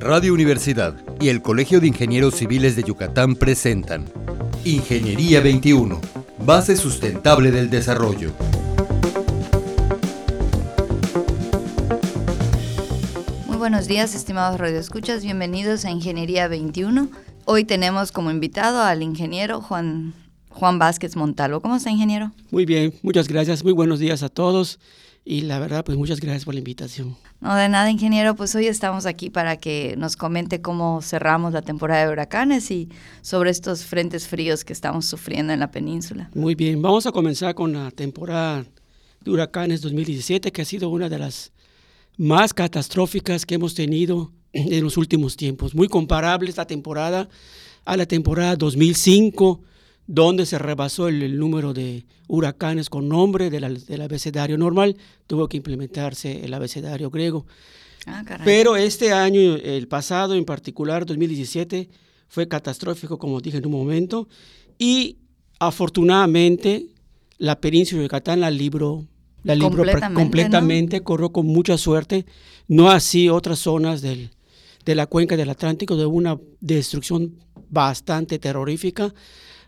Radio Universidad y el Colegio de Ingenieros Civiles de Yucatán presentan Ingeniería 21, base sustentable del desarrollo. Muy buenos días, estimados radioescuchas, bienvenidos a Ingeniería 21. Hoy tenemos como invitado al ingeniero Juan, Juan Vázquez Montalvo. ¿Cómo está, ingeniero? Muy bien, muchas gracias, muy buenos días a todos y la verdad, pues muchas gracias por la invitación. No, de nada, ingeniero, pues hoy estamos aquí para que nos comente cómo cerramos la temporada de huracanes y sobre estos frentes fríos que estamos sufriendo en la península. Muy bien, vamos a comenzar con la temporada de huracanes 2017, que ha sido una de las más catastróficas que hemos tenido en los últimos tiempos. Muy comparable esta temporada a la temporada 2005 donde se rebasó el, número de huracanes con nombre del, abecedario normal, tuvo que implementarse el abecedario griego. Ah, Pero este año, el pasado en particular, 2017, fue catastrófico, como dije en un momento, y afortunadamente la península de Yucatán la libró, la libró completamente, corrió con mucha suerte, no así otras zonas del, de la cuenca del Atlántico, de una destrucción bastante terrorífica.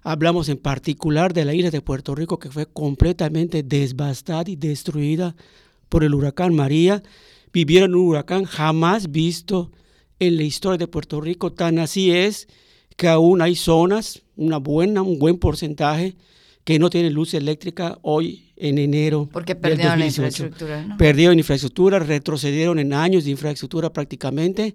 Hablamos en particular de la isla de Puerto Rico que fue completamente devastada y destruida por el huracán María. Vivieron un huracán jamás visto en la historia de Puerto Rico. Tan así es que aún hay zonas, una buena, un buen porcentaje, que no tienen luz eléctrica hoy en enero. Porque perdieron la infraestructura. ¿no? Perdieron infraestructura, retrocedieron en años de infraestructura prácticamente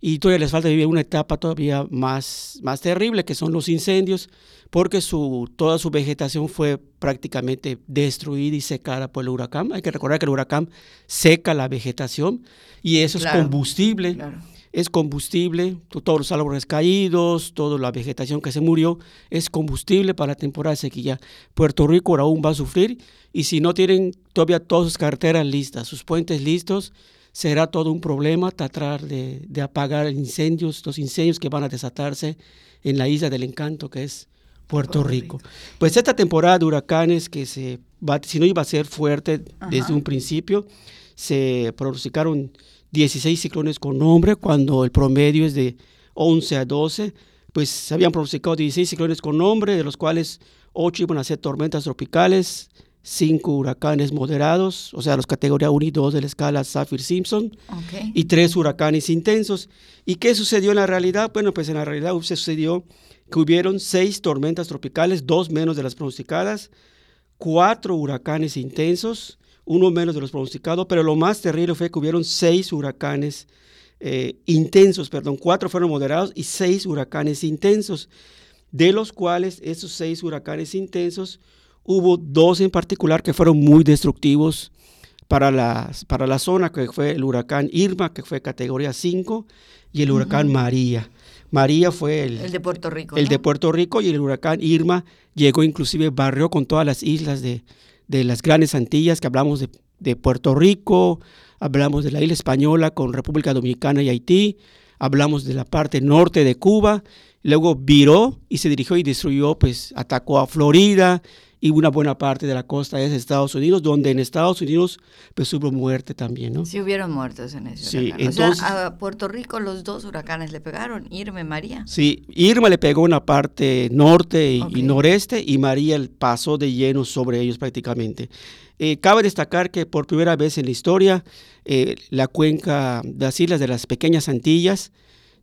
y todavía les falta vivir una etapa todavía más, más terrible, que son los incendios, porque su, toda su vegetación fue prácticamente destruida y secada por el huracán. Hay que recordar que el huracán seca la vegetación y eso es combustible. Es combustible, todos los árboles caídos, toda la vegetación que se murió, es combustible para la temporada de sequía. Puerto Rico aún va a sufrir y si no tienen todavía todas sus carreteras listas, sus puentes listos, será todo un problema tratar de, apagar incendios, los incendios que van a desatarse en la isla del encanto que es Puerto Rico. Pues esta temporada de huracanes que se va, si no iba a ser fuerte desde un principio, se pronosticaron 16 ciclones con nombre cuando el promedio es de 11 a 12, pues se habían pronosticado 16 ciclones con nombre, de los cuales 8 iban a ser tormentas tropicales, cinco huracanes moderados, o sea, los categoría 1 y 2 de la escala Saffir-Simpson, y tres huracanes intensos. ¿Y qué sucedió en la realidad? Bueno, pues en la realidad sucedió que hubieron seis tormentas tropicales, dos menos de las pronosticadas, cuatro huracanes intensos, uno menos de los pronosticados, pero lo más terrible fue que hubieron seis huracanes eh, intensos, perdón, cuatro fueron moderados y seis huracanes intensos, de los cuales esos seis huracanes intensos Hubo dos en particular que fueron muy destructivos para la, para la zona, que fue el huracán Irma, que fue categoría 5, y el huracán María. María fue el, el de Puerto Rico. El de Puerto Rico y el huracán Irma llegó inclusive, barrió con todas las islas de, de las grandes Antillas, que hablamos de, de, Puerto Rico, hablamos de la isla española con República Dominicana y Haití, hablamos de la parte norte de Cuba, luego viró y se dirigió y destruyó, pues atacó a Florida, y una buena parte de la costa es Estados Unidos, donde en Estados Unidos pues hubo muerte también, ¿no? Sí, hubieron muertos en ese sí, Entonces, a Puerto Rico los dos huracanes le pegaron, Irma y María. Sí, Irma le pegó una parte norte y, noreste y María pasó de lleno sobre ellos prácticamente. Eh, cabe destacar que por primera vez en la historia, eh, la cuenca de las islas de las pequeñas Antillas,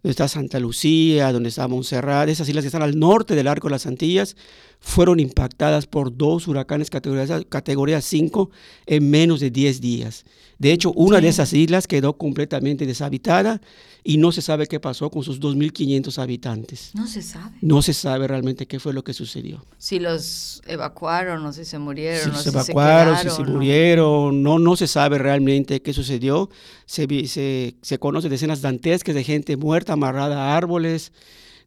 donde está Santa Lucía, donde está Montserrat, esas islas que están al norte del arco de las Antillas, fueron impactadas por dos huracanes categoría, categoría 5 en menos de 10 días. De hecho, una de esas islas quedó completamente deshabitada y no se sabe qué pasó con sus 2.500 habitantes. No se sabe. No se sabe realmente qué fue lo que sucedió. Si los evacuaron o si se murieron. Si se evacuaron, si se murieron, no, no se sabe realmente qué sucedió. Se, se, se conocen decenas dantescas de gente muerta amarrada a árboles,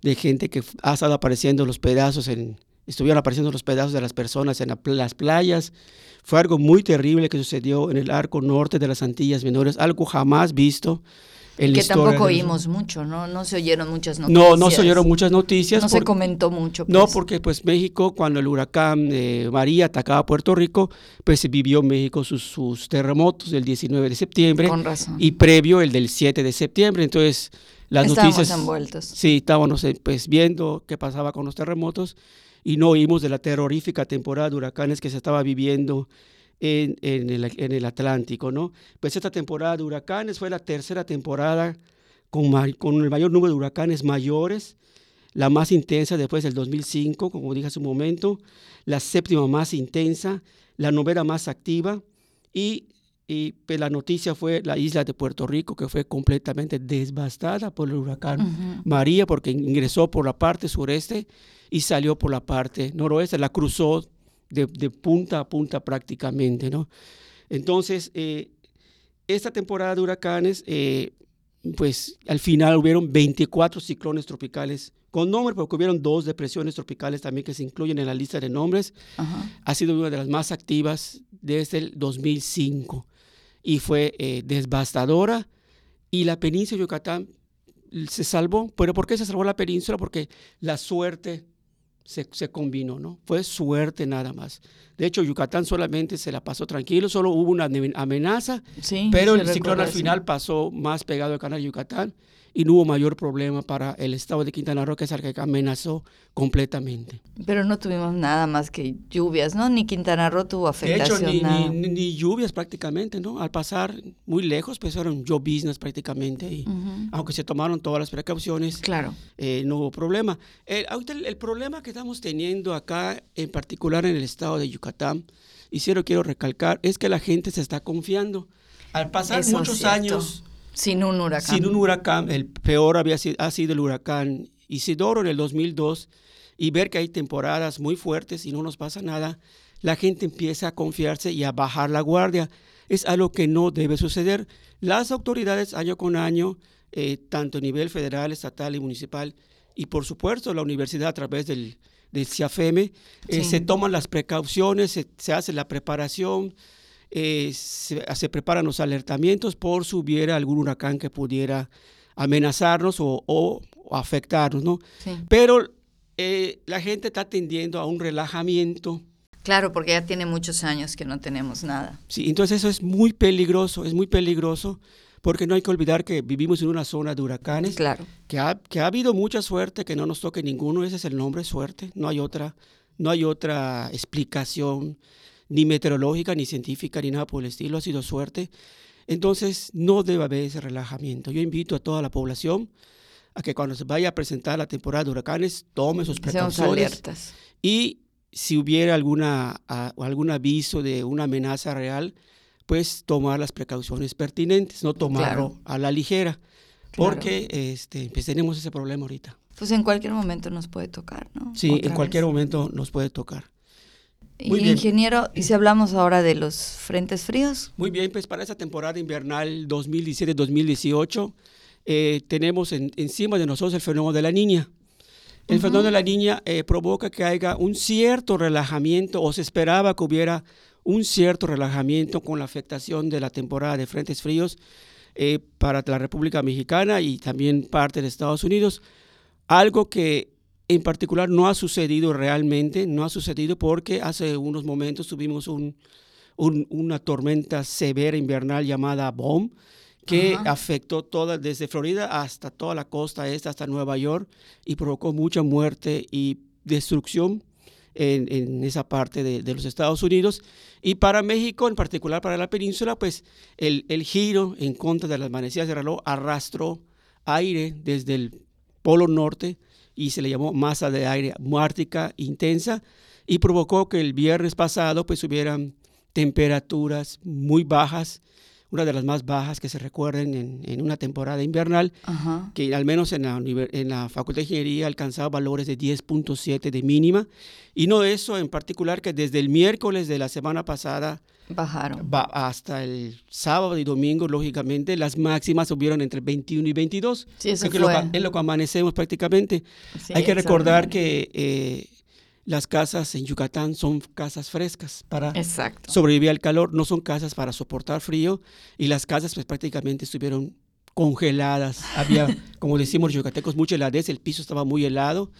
de gente que ha estado apareciendo los pedazos en, estuvieron apareciendo los pedazos de las personas en las playas. Fue algo muy terrible que sucedió en el arco norte de las Antillas Menores, algo jamás visto. que tampoco oímos mucho, ¿no? No se oyeron muchas noticias. No, no se oyeron muchas noticias. No se comentó mucho. No, pues. porque pues México, cuando el huracán eh, María atacaba Puerto Rico, pues vivió México sus, sus, terremotos del 19 de septiembre. Con razón. Y previo el del 7 de septiembre. Entonces, las estábamos noticias... envueltos. Sí, estábamos eh, pues viendo qué pasaba con los terremotos y no oímos de la terrorífica temporada de huracanes que se estaba viviendo en, en, el, en, el, Atlántico, ¿no? Pues esta temporada de huracanes fue la tercera temporada con, con, el mayor número de huracanes mayores, la más intensa después del 2005, como dije hace un momento, la séptima más intensa, la novena más activa y, y pues, la noticia fue la isla de Puerto Rico, que fue completamente devastada por el huracán uh -huh. María, porque ingresó por la parte sureste y salió por la parte noroeste, la cruzó de, de, punta a punta prácticamente, ¿no? Entonces, eh, esta temporada de huracanes, eh, pues al final hubieron 24 ciclones tropicales con nombre, porque hubieron dos depresiones tropicales también que se incluyen en la lista de nombres. Uh -huh. Ha sido una de las más activas desde el 2005 y fue eh, devastadora. Y la península de Yucatán se salvó. ¿Pero por qué se salvó la península? Porque la suerte se, se, combinó, ¿no? Fue suerte nada más. De hecho, Yucatán solamente se la pasó tranquilo, solo hubo una amenaza, sí, pero el ciclón al final pasó más pegado al canal de Yucatán y no hubo mayor problema para el estado de Quintana Roo, que es el que amenazó completamente. Pero no tuvimos nada más que lluvias, ¿no? Ni Quintana Roo tuvo afectación. De hecho, ni, nada. Ni, ni, lluvias prácticamente, ¿no? Al pasar muy lejos, pues yo business prácticamente. Y, uh -huh. Aunque se tomaron todas las precauciones, claro. Eh, no hubo problema. El, el, el, problema que estamos teniendo acá, en particular en el estado de Yucatán, y sí lo quiero recalcar, es que la gente se está confiando. Al pasar Eso muchos años sin un huracán. Sin un huracán, el peor había sido, ha sido el huracán Isidoro en el 2002, y ver que hay temporadas muy fuertes y no nos pasa nada, la gente empieza a confiarse y a bajar la guardia. Es algo que no debe suceder. Las autoridades año con año, eh, tanto a nivel federal, estatal y municipal, y por supuesto la universidad a través del, del CIAFEME, eh, sí. se toman las precauciones, se, se hace la preparación, eh, se, se, preparan los alertamientos por si hubiera algún huracán que pudiera amenazarnos o, o, o afectarnos, ¿no? Sí. Pero eh, la gente está tendiendo a un relajamiento. Claro, porque ya tiene muchos años que no tenemos nada. Sí, entonces eso es muy peligroso, es muy peligroso, porque no hay que olvidar que vivimos en una zona de huracanes. Claro. Que ha, que ha habido mucha suerte, que no nos toque ninguno, ese es el nombre, suerte, no hay otra, no hay otra explicación ni meteorológica, ni científica, ni nada por el estilo, ha sido suerte. Entonces, no debe haber ese relajamiento. Yo invito a toda la población a que cuando se vaya a presentar la temporada de huracanes, tome sus precauciones. Y si hubiera alguna, algún aviso de una amenaza real, pues tomar las precauciones pertinentes, no tomarlo Claro. a la ligera, Claro. porque este, pues tenemos ese problema ahorita. Pues en cualquier momento nos puede tocar, ¿no? Sí, Otra en cualquier vez. momento nos puede tocar. Y Muy bien. ingeniero, ¿y si hablamos ahora de los frentes fríos? Muy bien, pues para esa temporada invernal 2017-2018 eh, tenemos en- encima de nosotros el fenómeno de la niña. El Ujú. fenómeno de la niña eh, provoca que haya un cierto relajamiento o se esperaba que hubiera un cierto relajamiento con la afectación de la temporada de frentes fríos eh, para la República Mexicana y también parte de Estados Unidos. Algo que en particular no ha sucedido realmente, no ha sucedido porque hace unos momentos tuvimos un, un- una tormenta severa invernal llamada BOM que Ajá. afectó toda, desde Florida hasta toda la costa este, hasta Nueva York, y provocó mucha muerte y destrucción en, en esa parte de, de los Estados Unidos. Y para México, en particular para la península, pues el, el giro en contra de las manecillas de reloj arrastró aire desde el polo norte y se le llamó masa de aire ártica intensa y provocó que el viernes pasado pues hubieran temperaturas muy bajas, una de las más bajas que se recuerden en, en una temporada invernal, Ajá. que al menos en la, en la Facultad de Ingeniería alcanzaba valores de 10.7 de mínima, y no eso en particular, que desde el miércoles de la semana pasada Bajaron. hasta el sábado y domingo, lógicamente, las máximas subieron entre 21 y 22, Sí, eso lo, fue. que- es lo que amanecemos prácticamente. Sí, Hay que recordar que eh, las casas en Yucatán son casas frescas para Exacto. sobrevivir al calor, no son casas para soportar frío y las casas pues prácticamente estuvieron congeladas. Había, como decimos los yucatecos, mucha heladez, el piso estaba muy helado.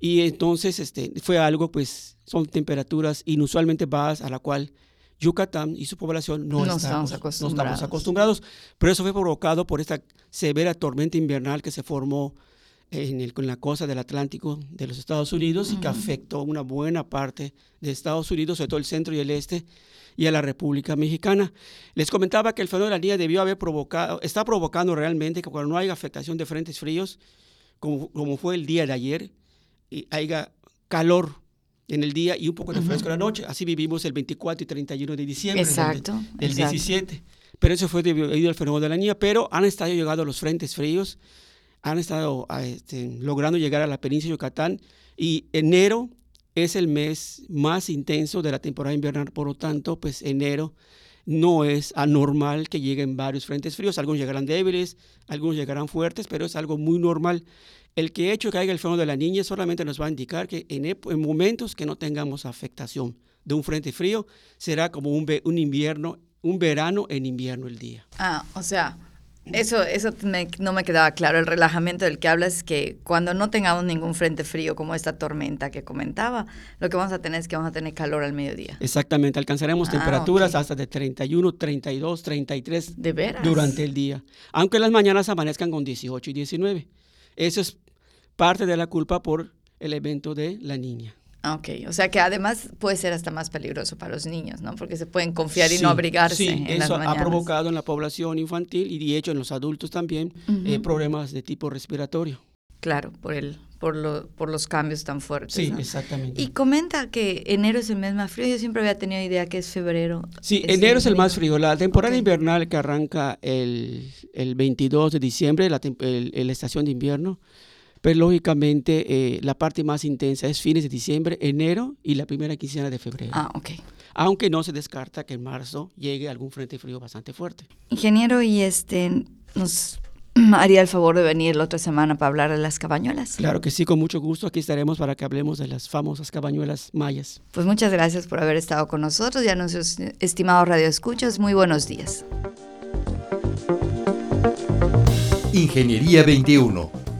Y entonces este, fue algo, pues, son temperaturas inusualmente bajas a la cual Yucatán y su población no, estamos, acostumbrados. acostumbrados. Pero eso fue provocado por esta severa tormenta invernal que se formó en, el, la costa del Atlántico de los Estados Unidos y que afectó una buena parte de Estados Unidos, sobre todo el centro y el este, y a la República Mexicana. Les comentaba que el fenómeno de la niña debió haber provocado, está provocando realmente que cuando no haya afectación de frentes fríos, como, como fue el día de ayer, y haya calor en el día y un poco de fresco en la noche. Así vivimos el 24 y 31 de diciembre exacto, del, 17. Pero eso fue debido al fenómeno de la niña. Pero han estado llegando los frentes fríos, han estado este, logrando llegar a la península de Yucatán y enero es el mes más intenso de la temporada invernal. Por lo tanto, pues enero no es anormal que lleguen varios frentes fríos. Algunos llegarán débiles, algunos llegarán fuertes, pero es algo muy normal el que hecho haya el fenómeno de la niña solamente nos va a indicar que en, momentos que no tengamos afectación de un frente frío, será como un, un invierno, un verano en invierno el día. Ah, o sea, eso, eso no me quedaba claro. El relajamiento del que hablas es que cuando no tengamos ningún frente frío como esta tormenta que comentaba, lo que vamos a tener es que vamos a tener calor al mediodía. Exactamente, alcanzaremos ah, temperaturas hasta de 31, 32, 33 ¿De veras? durante el día. Aunque las mañanas amanezcan con 18 y 19. Eso es parte de la culpa por el evento de la niña. Ok, o sea que además puede ser hasta más peligroso para los niños, ¿no? Porque se pueden confiar y no abrigarse. Sí, eso ha provocado en la población infantil y de hecho en los adultos también eh, problemas de tipo respiratorio. Claro, por el, por, lo, por los cambios tan fuertes. Sí, exactamente. Y comenta que enero es el mes más frío. Yo siempre había tenido idea que es febrero. Sí, enero es el más frío. La temporada invernal que arranca el, el 22 de diciembre, la, la estación de invierno, pero lógicamente eh, la parte más intensa es fines de diciembre, enero y la primera quincena de febrero. Ah, ok. Aunque no se descarta que en marzo llegue algún frente frío bastante fuerte. Ingeniero, y este nos haría el favor de venir la otra semana para hablar de las cabañuelas. Claro que sí, con mucho gusto. Aquí estaremos para que hablemos de las famosas cabañuelas mayas. Pues muchas gracias por haber estado con nosotros y a nuestros estimados radioescuchas. Muy buenos días. Ingeniería 21